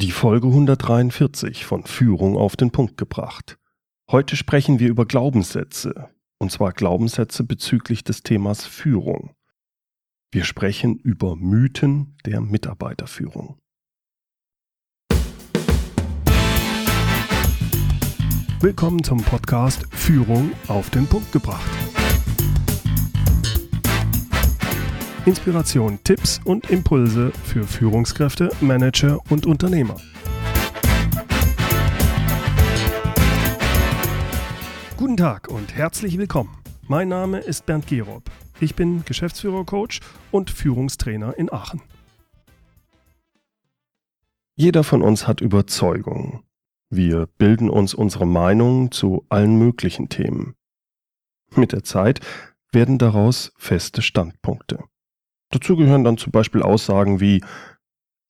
Die Folge 143 von Führung auf den Punkt gebracht. Heute sprechen wir über Glaubenssätze, und zwar Glaubenssätze bezüglich des Themas Führung. Wir sprechen über Mythen der Mitarbeiterführung. Willkommen zum Podcast Führung auf den Punkt gebracht. Inspiration, Tipps und Impulse für Führungskräfte, Manager und Unternehmer. Guten Tag und herzlich willkommen. Mein Name ist Bernd Gerob. Ich bin Geschäftsführer-Coach und Führungstrainer in Aachen. Jeder von uns hat Überzeugungen. Wir bilden uns unsere Meinung zu allen möglichen Themen. Mit der Zeit werden daraus feste Standpunkte. Dazu gehören dann zum Beispiel Aussagen wie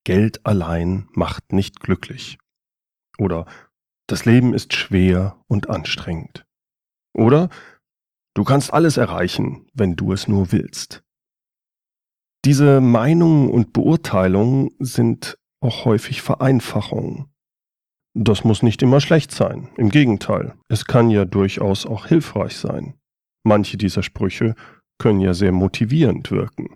Geld allein macht nicht glücklich. Oder das Leben ist schwer und anstrengend. Oder du kannst alles erreichen, wenn du es nur willst. Diese Meinungen und Beurteilungen sind auch häufig Vereinfachungen. Das muss nicht immer schlecht sein. Im Gegenteil, es kann ja durchaus auch hilfreich sein. Manche dieser Sprüche können ja sehr motivierend wirken.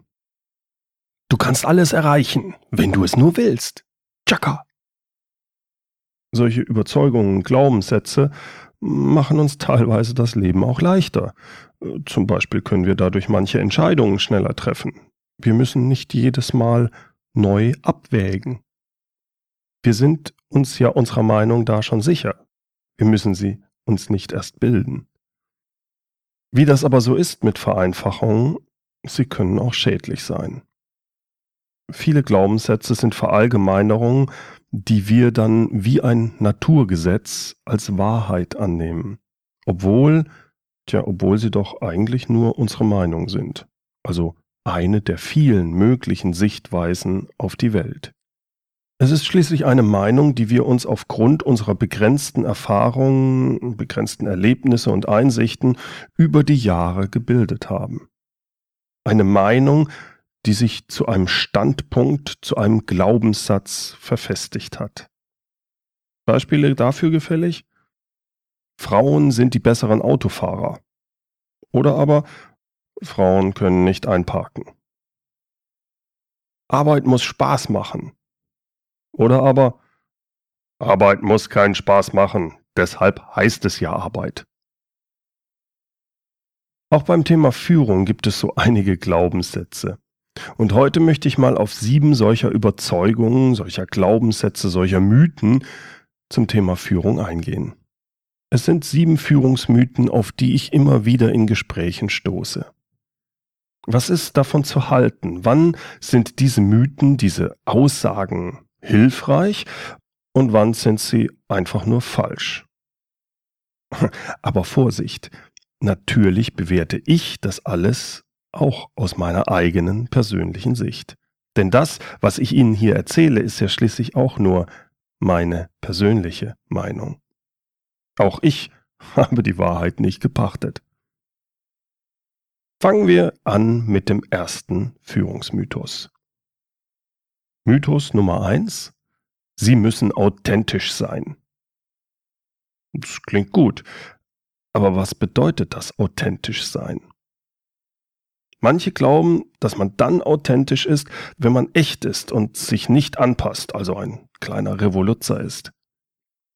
Du kannst alles erreichen, wenn du es nur willst. Chaka. Solche Überzeugungen, Glaubenssätze machen uns teilweise das Leben auch leichter. Zum Beispiel können wir dadurch manche Entscheidungen schneller treffen. Wir müssen nicht jedes Mal neu abwägen. Wir sind uns ja unserer Meinung da schon sicher. Wir müssen sie uns nicht erst bilden. Wie das aber so ist mit Vereinfachungen, sie können auch schädlich sein viele Glaubenssätze sind Verallgemeinerungen, die wir dann wie ein Naturgesetz als Wahrheit annehmen. Obwohl, tja, obwohl sie doch eigentlich nur unsere Meinung sind. Also eine der vielen möglichen Sichtweisen auf die Welt. Es ist schließlich eine Meinung, die wir uns aufgrund unserer begrenzten Erfahrungen, begrenzten Erlebnisse und Einsichten über die Jahre gebildet haben. Eine Meinung, die sich zu einem Standpunkt, zu einem Glaubenssatz verfestigt hat. Beispiele dafür gefällig? Frauen sind die besseren Autofahrer. Oder aber Frauen können nicht einparken. Arbeit muss Spaß machen. Oder aber Arbeit muss keinen Spaß machen, deshalb heißt es ja Arbeit. Auch beim Thema Führung gibt es so einige Glaubenssätze. Und heute möchte ich mal auf sieben solcher Überzeugungen, solcher Glaubenssätze, solcher Mythen zum Thema Führung eingehen. Es sind sieben Führungsmythen, auf die ich immer wieder in Gesprächen stoße. Was ist davon zu halten? Wann sind diese Mythen, diese Aussagen hilfreich und wann sind sie einfach nur falsch? Aber Vorsicht, natürlich bewerte ich das alles auch aus meiner eigenen persönlichen Sicht. Denn das, was ich Ihnen hier erzähle, ist ja schließlich auch nur meine persönliche Meinung. Auch ich habe die Wahrheit nicht gepachtet. Fangen wir an mit dem ersten Führungsmythos. Mythos Nummer eins: Sie müssen authentisch sein. Das klingt gut, aber was bedeutet das authentisch sein? Manche glauben, dass man dann authentisch ist, wenn man echt ist und sich nicht anpasst, also ein kleiner Revoluzzer ist.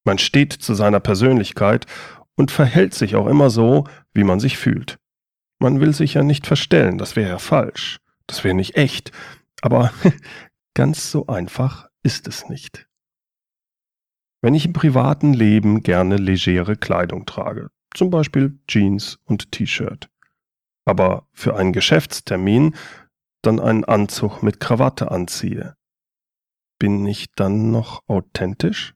Man steht zu seiner Persönlichkeit und verhält sich auch immer so, wie man sich fühlt. Man will sich ja nicht verstellen, das wäre ja falsch, das wäre nicht echt, aber ganz so einfach ist es nicht. Wenn ich im privaten Leben gerne legere Kleidung trage, zum Beispiel Jeans und T-Shirt, aber für einen Geschäftstermin dann einen Anzug mit Krawatte anziehe, bin ich dann noch authentisch?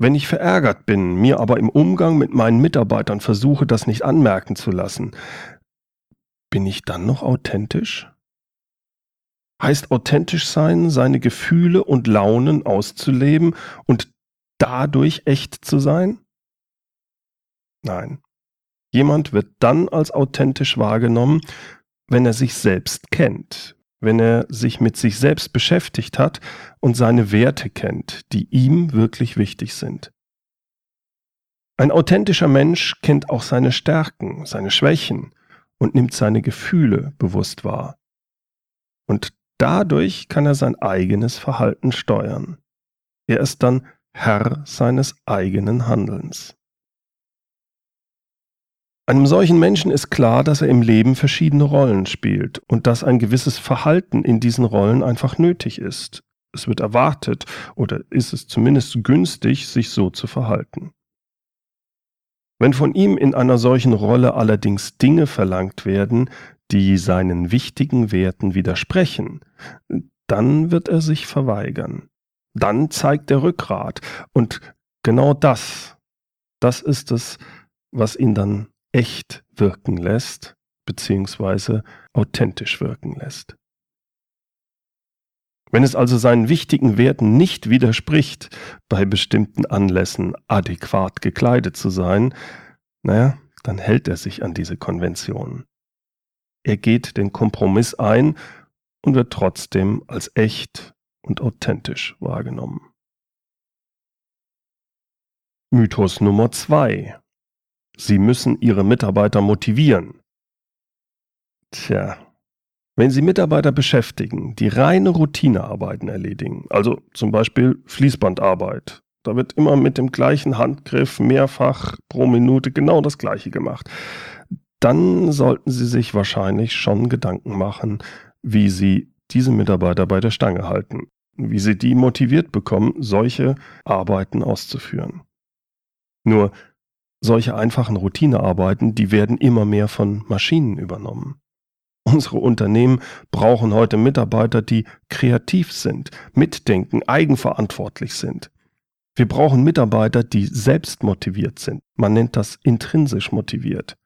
Wenn ich verärgert bin, mir aber im Umgang mit meinen Mitarbeitern versuche, das nicht anmerken zu lassen, bin ich dann noch authentisch? Heißt authentisch sein, seine Gefühle und Launen auszuleben und dadurch echt zu sein? Nein. Jemand wird dann als authentisch wahrgenommen, wenn er sich selbst kennt, wenn er sich mit sich selbst beschäftigt hat und seine Werte kennt, die ihm wirklich wichtig sind. Ein authentischer Mensch kennt auch seine Stärken, seine Schwächen und nimmt seine Gefühle bewusst wahr. Und dadurch kann er sein eigenes Verhalten steuern. Er ist dann Herr seines eigenen Handelns. Einem solchen Menschen ist klar, dass er im Leben verschiedene Rollen spielt und dass ein gewisses Verhalten in diesen Rollen einfach nötig ist. Es wird erwartet oder ist es zumindest günstig, sich so zu verhalten. Wenn von ihm in einer solchen Rolle allerdings Dinge verlangt werden, die seinen wichtigen Werten widersprechen, dann wird er sich verweigern. Dann zeigt er Rückgrat. Und genau das, das ist es, was ihn dann echt wirken lässt, beziehungsweise authentisch wirken lässt. Wenn es also seinen wichtigen Werten nicht widerspricht, bei bestimmten Anlässen adäquat gekleidet zu sein, naja, dann hält er sich an diese Konvention. Er geht den Kompromiss ein und wird trotzdem als echt und authentisch wahrgenommen. Mythos Nummer zwei: Sie müssen Ihre Mitarbeiter motivieren. Tja, wenn Sie Mitarbeiter beschäftigen, die reine Routinearbeiten erledigen, also zum Beispiel Fließbandarbeit, da wird immer mit dem gleichen Handgriff mehrfach pro Minute genau das gleiche gemacht, dann sollten Sie sich wahrscheinlich schon Gedanken machen, wie Sie diese Mitarbeiter bei der Stange halten, wie Sie die motiviert bekommen, solche Arbeiten auszuführen. Nur solche einfachen Routinearbeiten, die werden immer mehr von Maschinen übernommen. Unsere Unternehmen brauchen heute Mitarbeiter, die kreativ sind, mitdenken, eigenverantwortlich sind. Wir brauchen Mitarbeiter, die selbst motiviert sind. Man nennt das intrinsisch motiviert.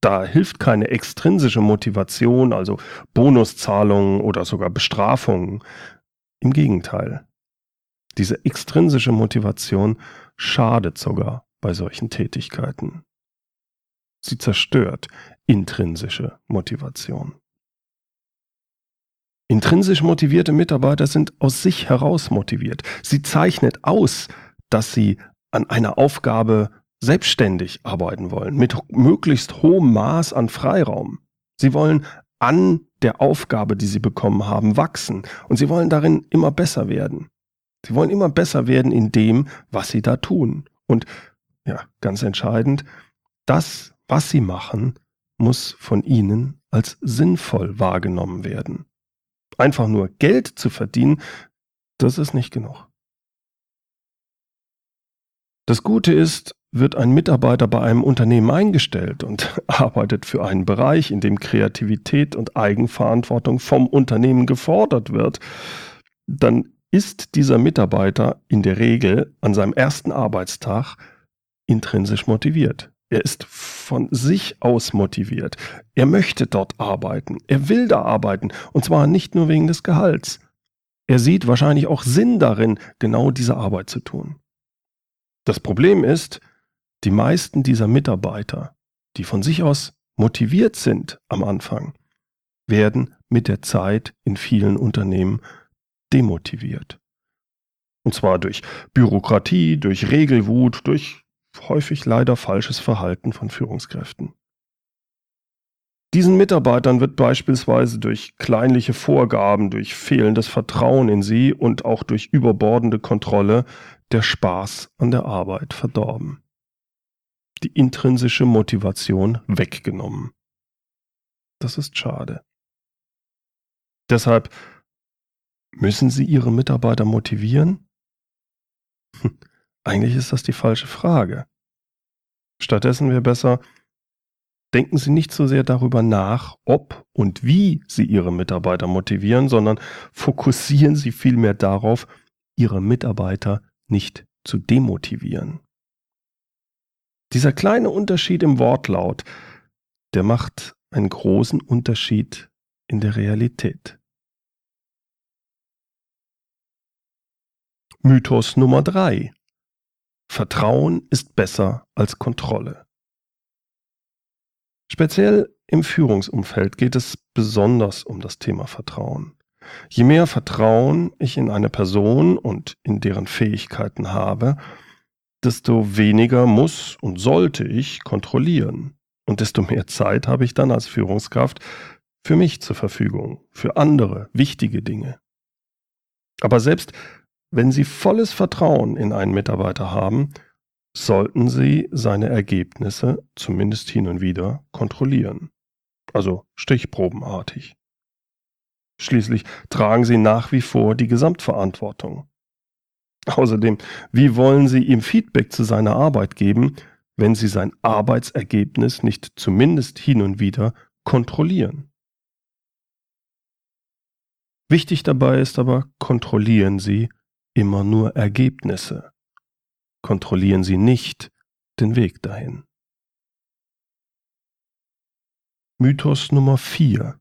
Da hilft keine extrinsische Motivation, also Bonuszahlungen oder sogar Bestrafungen. Im Gegenteil. Diese extrinsische Motivation schadet sogar bei solchen Tätigkeiten. Sie zerstört intrinsische Motivation. Intrinsisch motivierte Mitarbeiter sind aus sich heraus motiviert. Sie zeichnet aus, dass sie an einer Aufgabe selbstständig arbeiten wollen, mit möglichst hohem Maß an Freiraum. Sie wollen an der Aufgabe, die sie bekommen haben, wachsen und sie wollen darin immer besser werden. Sie wollen immer besser werden in dem, was sie da tun. Und ja, ganz entscheidend, das, was sie machen, muss von ihnen als sinnvoll wahrgenommen werden. Einfach nur Geld zu verdienen, das ist nicht genug. Das Gute ist, wird ein Mitarbeiter bei einem Unternehmen eingestellt und arbeitet für einen Bereich, in dem Kreativität und Eigenverantwortung vom Unternehmen gefordert wird, dann ist dieser Mitarbeiter in der Regel an seinem ersten Arbeitstag intrinsisch motiviert. Er ist von sich aus motiviert. Er möchte dort arbeiten. Er will da arbeiten. Und zwar nicht nur wegen des Gehalts. Er sieht wahrscheinlich auch Sinn darin, genau diese Arbeit zu tun. Das Problem ist, die meisten dieser Mitarbeiter, die von sich aus motiviert sind am Anfang, werden mit der Zeit in vielen Unternehmen demotiviert. Und zwar durch Bürokratie, durch Regelwut, durch häufig leider falsches Verhalten von Führungskräften. Diesen Mitarbeitern wird beispielsweise durch kleinliche Vorgaben, durch fehlendes Vertrauen in sie und auch durch überbordende Kontrolle der Spaß an der Arbeit verdorben. Die intrinsische Motivation weggenommen. Das ist schade. Deshalb müssen Sie Ihre Mitarbeiter motivieren? Eigentlich ist das die falsche Frage. Stattdessen wäre besser, denken Sie nicht so sehr darüber nach, ob und wie Sie Ihre Mitarbeiter motivieren, sondern fokussieren Sie vielmehr darauf, Ihre Mitarbeiter nicht zu demotivieren. Dieser kleine Unterschied im Wortlaut, der macht einen großen Unterschied in der Realität. Mythos Nummer drei: Vertrauen ist besser als Kontrolle. Speziell im Führungsumfeld geht es besonders um das Thema Vertrauen. Je mehr Vertrauen ich in eine Person und in deren Fähigkeiten habe, desto weniger muss und sollte ich kontrollieren. Und desto mehr Zeit habe ich dann als Führungskraft für mich zur Verfügung, für andere wichtige Dinge. Aber selbst wenn Sie volles Vertrauen in einen Mitarbeiter haben, sollten Sie seine Ergebnisse zumindest hin und wieder kontrollieren. Also stichprobenartig. Schließlich tragen Sie nach wie vor die Gesamtverantwortung. Außerdem, wie wollen Sie ihm Feedback zu seiner Arbeit geben, wenn Sie sein Arbeitsergebnis nicht zumindest hin und wieder kontrollieren? Wichtig dabei ist aber, kontrollieren Sie immer nur Ergebnisse. Kontrollieren Sie nicht den Weg dahin. Mythos Nummer 4.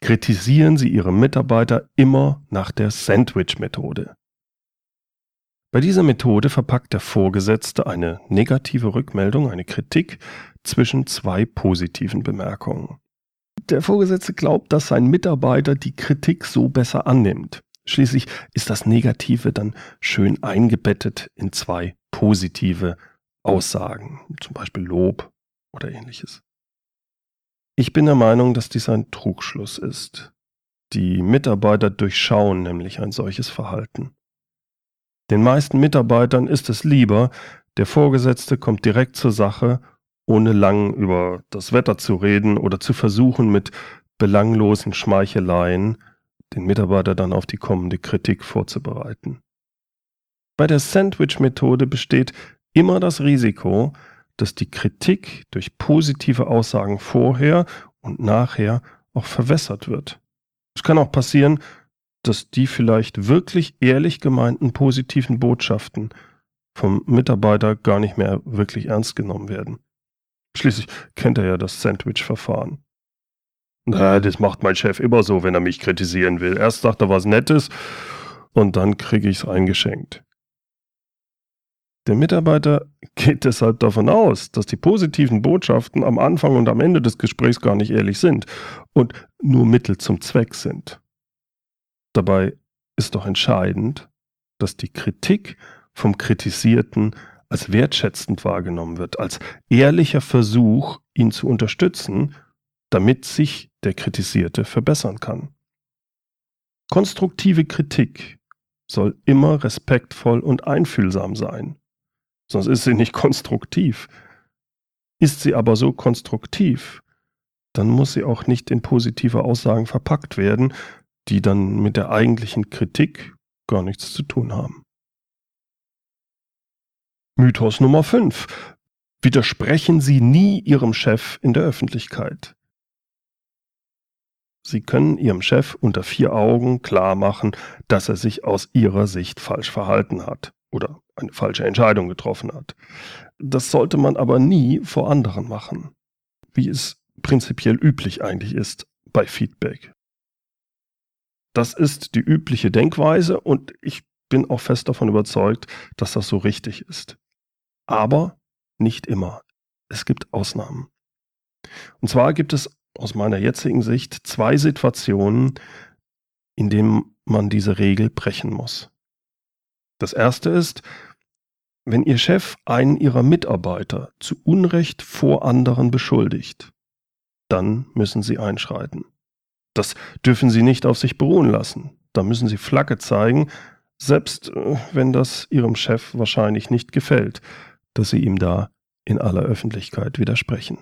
Kritisieren Sie Ihre Mitarbeiter immer nach der Sandwich-Methode. Bei dieser Methode verpackt der Vorgesetzte eine negative Rückmeldung, eine Kritik zwischen zwei positiven Bemerkungen. Der Vorgesetzte glaubt, dass sein Mitarbeiter die Kritik so besser annimmt. Schließlich ist das Negative dann schön eingebettet in zwei positive Aussagen, zum Beispiel Lob oder ähnliches. Ich bin der Meinung, dass dies ein Trugschluss ist. Die Mitarbeiter durchschauen nämlich ein solches Verhalten. Den meisten Mitarbeitern ist es lieber, der Vorgesetzte kommt direkt zur Sache, ohne lang über das Wetter zu reden oder zu versuchen, mit belanglosen Schmeicheleien den Mitarbeiter dann auf die kommende Kritik vorzubereiten. Bei der Sandwich-Methode besteht immer das Risiko, dass die Kritik durch positive Aussagen vorher und nachher auch verwässert wird. Es kann auch passieren, dass die vielleicht wirklich ehrlich gemeinten positiven Botschaften vom Mitarbeiter gar nicht mehr wirklich ernst genommen werden. Schließlich kennt er ja das Sandwich-Verfahren. Na, das macht mein Chef immer so, wenn er mich kritisieren will. Erst sagt er was Nettes und dann kriege ich es eingeschenkt. Der Mitarbeiter geht deshalb davon aus, dass die positiven Botschaften am Anfang und am Ende des Gesprächs gar nicht ehrlich sind und nur Mittel zum Zweck sind. Dabei ist doch entscheidend, dass die Kritik vom Kritisierten als wertschätzend wahrgenommen wird, als ehrlicher Versuch, ihn zu unterstützen, damit sich der Kritisierte verbessern kann. Konstruktive Kritik soll immer respektvoll und einfühlsam sein, sonst ist sie nicht konstruktiv. Ist sie aber so konstruktiv, dann muss sie auch nicht in positive Aussagen verpackt werden, die dann mit der eigentlichen Kritik gar nichts zu tun haben. Mythos Nummer 5. Widersprechen Sie nie Ihrem Chef in der Öffentlichkeit. Sie können Ihrem Chef unter vier Augen klar machen, dass er sich aus Ihrer Sicht falsch verhalten hat oder eine falsche Entscheidung getroffen hat. Das sollte man aber nie vor anderen machen, wie es prinzipiell üblich eigentlich ist bei Feedback. Das ist die übliche Denkweise und ich bin auch fest davon überzeugt, dass das so richtig ist. Aber nicht immer. Es gibt Ausnahmen. Und zwar gibt es aus meiner jetzigen Sicht zwei Situationen, in denen man diese Regel brechen muss. Das erste ist, wenn Ihr Chef einen Ihrer Mitarbeiter zu Unrecht vor anderen beschuldigt, dann müssen Sie einschreiten. Das dürfen Sie nicht auf sich beruhen lassen. Da müssen Sie Flagge zeigen, selbst äh, wenn das Ihrem Chef wahrscheinlich nicht gefällt, dass Sie ihm da in aller Öffentlichkeit widersprechen.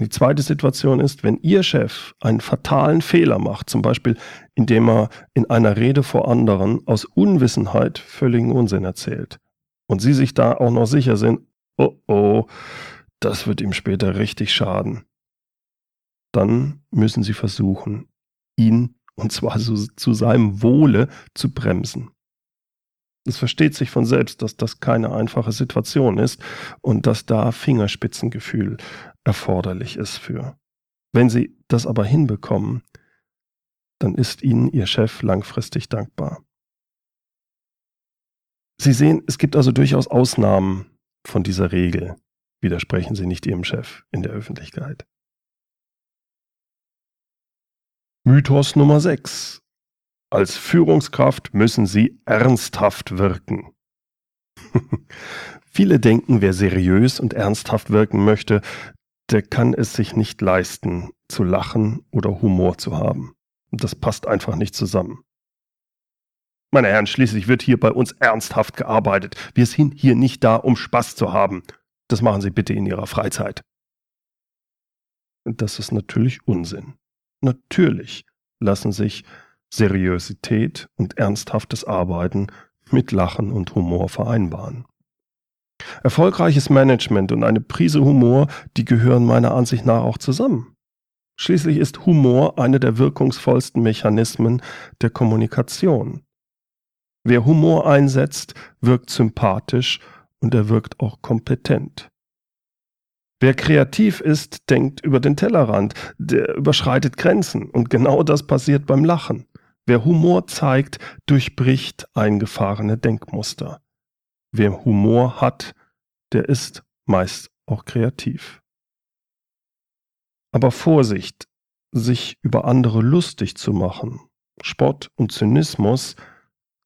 Die zweite Situation ist, wenn Ihr Chef einen fatalen Fehler macht, zum Beispiel indem er in einer Rede vor anderen aus Unwissenheit völligen Unsinn erzählt und Sie sich da auch noch sicher sind, oh oh, das wird ihm später richtig schaden dann müssen sie versuchen, ihn, und zwar so, zu seinem Wohle, zu bremsen. Es versteht sich von selbst, dass das keine einfache Situation ist und dass da Fingerspitzengefühl erforderlich ist für. Wenn Sie das aber hinbekommen, dann ist Ihnen Ihr Chef langfristig dankbar. Sie sehen, es gibt also durchaus Ausnahmen von dieser Regel. Widersprechen Sie nicht Ihrem Chef in der Öffentlichkeit. Mythos Nummer 6. Als Führungskraft müssen Sie ernsthaft wirken. Viele denken, wer seriös und ernsthaft wirken möchte, der kann es sich nicht leisten, zu lachen oder Humor zu haben. Das passt einfach nicht zusammen. Meine Herren, schließlich wird hier bei uns ernsthaft gearbeitet. Wir sind hier nicht da, um Spaß zu haben. Das machen Sie bitte in Ihrer Freizeit. Das ist natürlich Unsinn. Natürlich lassen sich Seriosität und ernsthaftes Arbeiten mit Lachen und Humor vereinbaren. Erfolgreiches Management und eine Prise Humor, die gehören meiner Ansicht nach auch zusammen. Schließlich ist Humor einer der wirkungsvollsten Mechanismen der Kommunikation. Wer Humor einsetzt, wirkt sympathisch und er wirkt auch kompetent. Wer kreativ ist, denkt über den Tellerrand, der überschreitet Grenzen und genau das passiert beim Lachen. Wer Humor zeigt, durchbricht eingefahrene Denkmuster. Wer Humor hat, der ist meist auch kreativ. Aber Vorsicht, sich über andere lustig zu machen. Spott und Zynismus,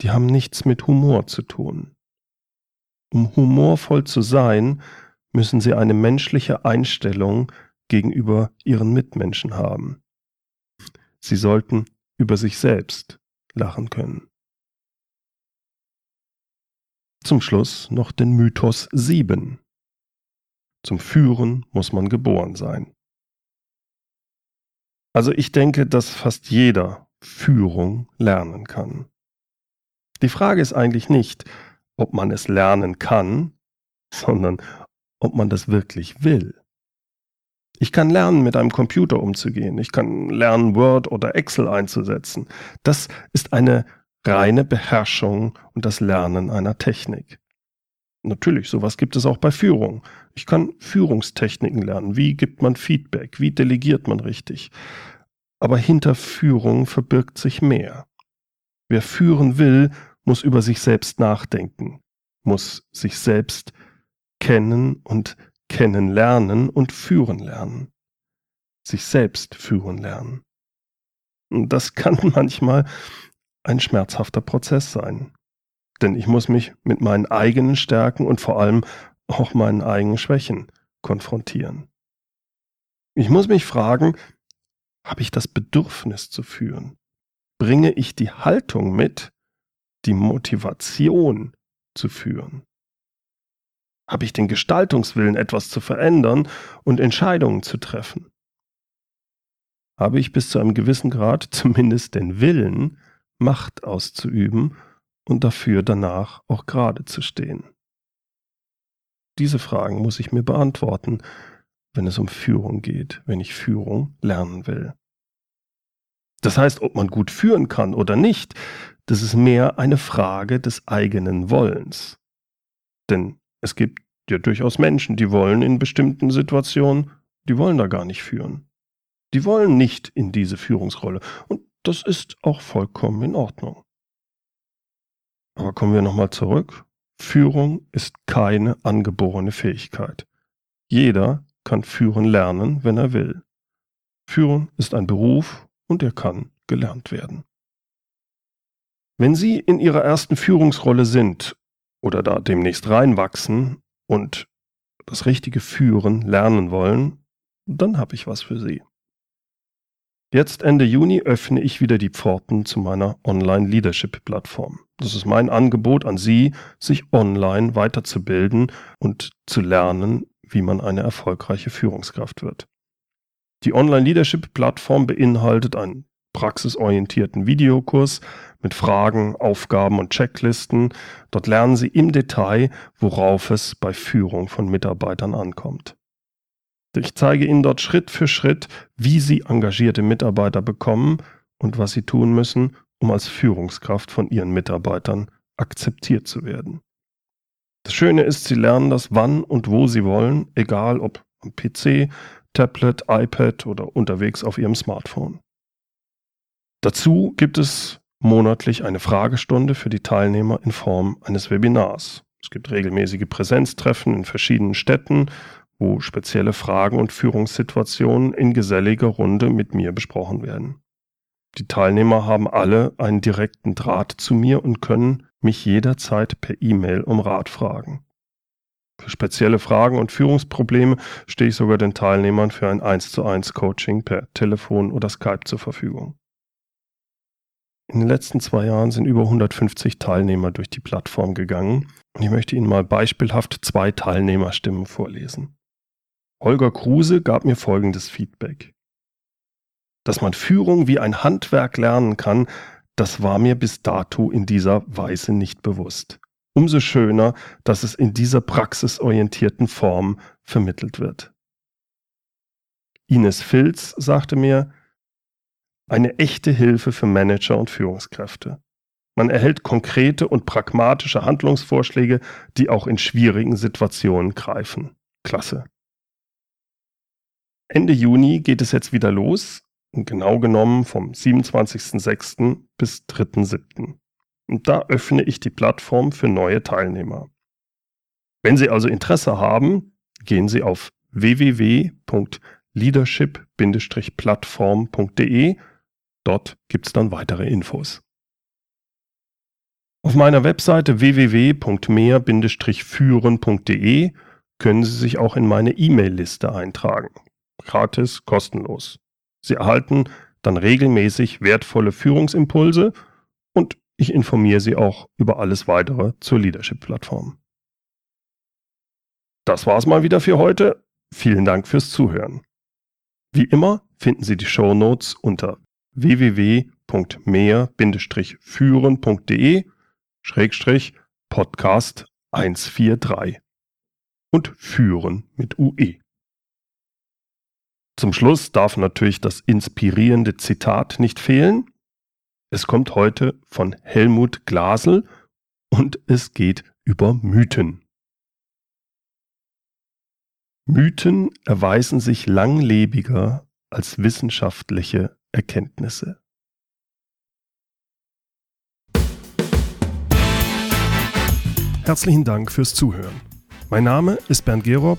die haben nichts mit Humor zu tun. Um humorvoll zu sein, müssen sie eine menschliche Einstellung gegenüber ihren Mitmenschen haben. Sie sollten über sich selbst lachen können. Zum Schluss noch den Mythos 7. Zum Führen muss man geboren sein. Also ich denke, dass fast jeder Führung lernen kann. Die Frage ist eigentlich nicht, ob man es lernen kann, sondern ob man das wirklich will. Ich kann lernen, mit einem Computer umzugehen. Ich kann lernen, Word oder Excel einzusetzen. Das ist eine reine Beherrschung und das Lernen einer Technik. Natürlich, sowas gibt es auch bei Führung. Ich kann Führungstechniken lernen. Wie gibt man Feedback? Wie delegiert man richtig? Aber hinter Führung verbirgt sich mehr. Wer führen will, muss über sich selbst nachdenken, muss sich selbst kennen und kennenlernen und führen lernen. Sich selbst führen lernen. Und das kann manchmal ein schmerzhafter Prozess sein. Denn ich muss mich mit meinen eigenen Stärken und vor allem auch meinen eigenen Schwächen konfrontieren. Ich muss mich fragen, habe ich das Bedürfnis zu führen? Bringe ich die Haltung mit, die Motivation zu führen? Habe ich den Gestaltungswillen, etwas zu verändern und Entscheidungen zu treffen? Habe ich bis zu einem gewissen Grad zumindest den Willen, Macht auszuüben und dafür danach auch gerade zu stehen? Diese Fragen muss ich mir beantworten, wenn es um Führung geht, wenn ich Führung lernen will. Das heißt, ob man gut führen kann oder nicht, das ist mehr eine Frage des eigenen Wollens. Denn es gibt ja durchaus Menschen, die wollen in bestimmten Situationen, die wollen da gar nicht führen. Die wollen nicht in diese Führungsrolle. Und das ist auch vollkommen in Ordnung. Aber kommen wir nochmal zurück. Führung ist keine angeborene Fähigkeit. Jeder kann führen lernen, wenn er will. Führen ist ein Beruf und er kann gelernt werden. Wenn Sie in Ihrer ersten Führungsrolle sind oder da demnächst reinwachsen und das richtige Führen lernen wollen, dann habe ich was für Sie. Jetzt Ende Juni öffne ich wieder die Pforten zu meiner Online-Leadership-Plattform. Das ist mein Angebot an Sie, sich online weiterzubilden und zu lernen, wie man eine erfolgreiche Führungskraft wird. Die Online-Leadership-Plattform beinhaltet einen praxisorientierten Videokurs mit Fragen, Aufgaben und Checklisten. Dort lernen Sie im Detail, worauf es bei Führung von Mitarbeitern ankommt. Ich zeige Ihnen dort Schritt für Schritt, wie Sie engagierte Mitarbeiter bekommen und was Sie tun müssen, um als Führungskraft von Ihren Mitarbeitern akzeptiert zu werden. Das Schöne ist, Sie lernen das wann und wo Sie wollen, egal ob am PC, Tablet, iPad oder unterwegs auf Ihrem Smartphone. Dazu gibt es monatlich eine Fragestunde für die Teilnehmer in Form eines Webinars. Es gibt regelmäßige Präsenztreffen in verschiedenen Städten, wo spezielle Fragen und Führungssituationen in geselliger Runde mit mir besprochen werden. Die Teilnehmer haben alle einen direkten Draht zu mir und können mich jederzeit per E-Mail um Rat fragen. Für spezielle Fragen und Führungsprobleme stehe ich sogar den Teilnehmern für ein 1 zu 1 Coaching per Telefon oder Skype zur Verfügung. In den letzten zwei Jahren sind über 150 Teilnehmer durch die Plattform gegangen und ich möchte Ihnen mal beispielhaft zwei Teilnehmerstimmen vorlesen. Holger Kruse gab mir folgendes Feedback. Dass man Führung wie ein Handwerk lernen kann, das war mir bis dato in dieser Weise nicht bewusst. Umso schöner, dass es in dieser praxisorientierten Form vermittelt wird. Ines Filz sagte mir, eine echte Hilfe für Manager und Führungskräfte. Man erhält konkrete und pragmatische Handlungsvorschläge, die auch in schwierigen Situationen greifen. Klasse. Ende Juni geht es jetzt wieder los, genau genommen vom 27.06. bis 3.07. Und da öffne ich die Plattform für neue Teilnehmer. Wenn Sie also Interesse haben, gehen Sie auf www.leadership-plattform.de. Dort gibt es dann weitere Infos. Auf meiner Webseite www.mehr-führen.de können Sie sich auch in meine E-Mail-Liste eintragen. Gratis, kostenlos. Sie erhalten dann regelmäßig wertvolle Führungsimpulse und ich informiere Sie auch über alles weitere zur Leadership-Plattform. Das war's mal wieder für heute. Vielen Dank fürs Zuhören. Wie immer finden Sie die Show Notes unter www.mehr-führen.de Schrägstrich Podcast 143 und führen mit UE. Zum Schluss darf natürlich das inspirierende Zitat nicht fehlen. Es kommt heute von Helmut Glasel und es geht über Mythen. Mythen erweisen sich langlebiger als wissenschaftliche Erkenntnisse. Herzlichen Dank fürs Zuhören. Mein Name ist Bernd Gerob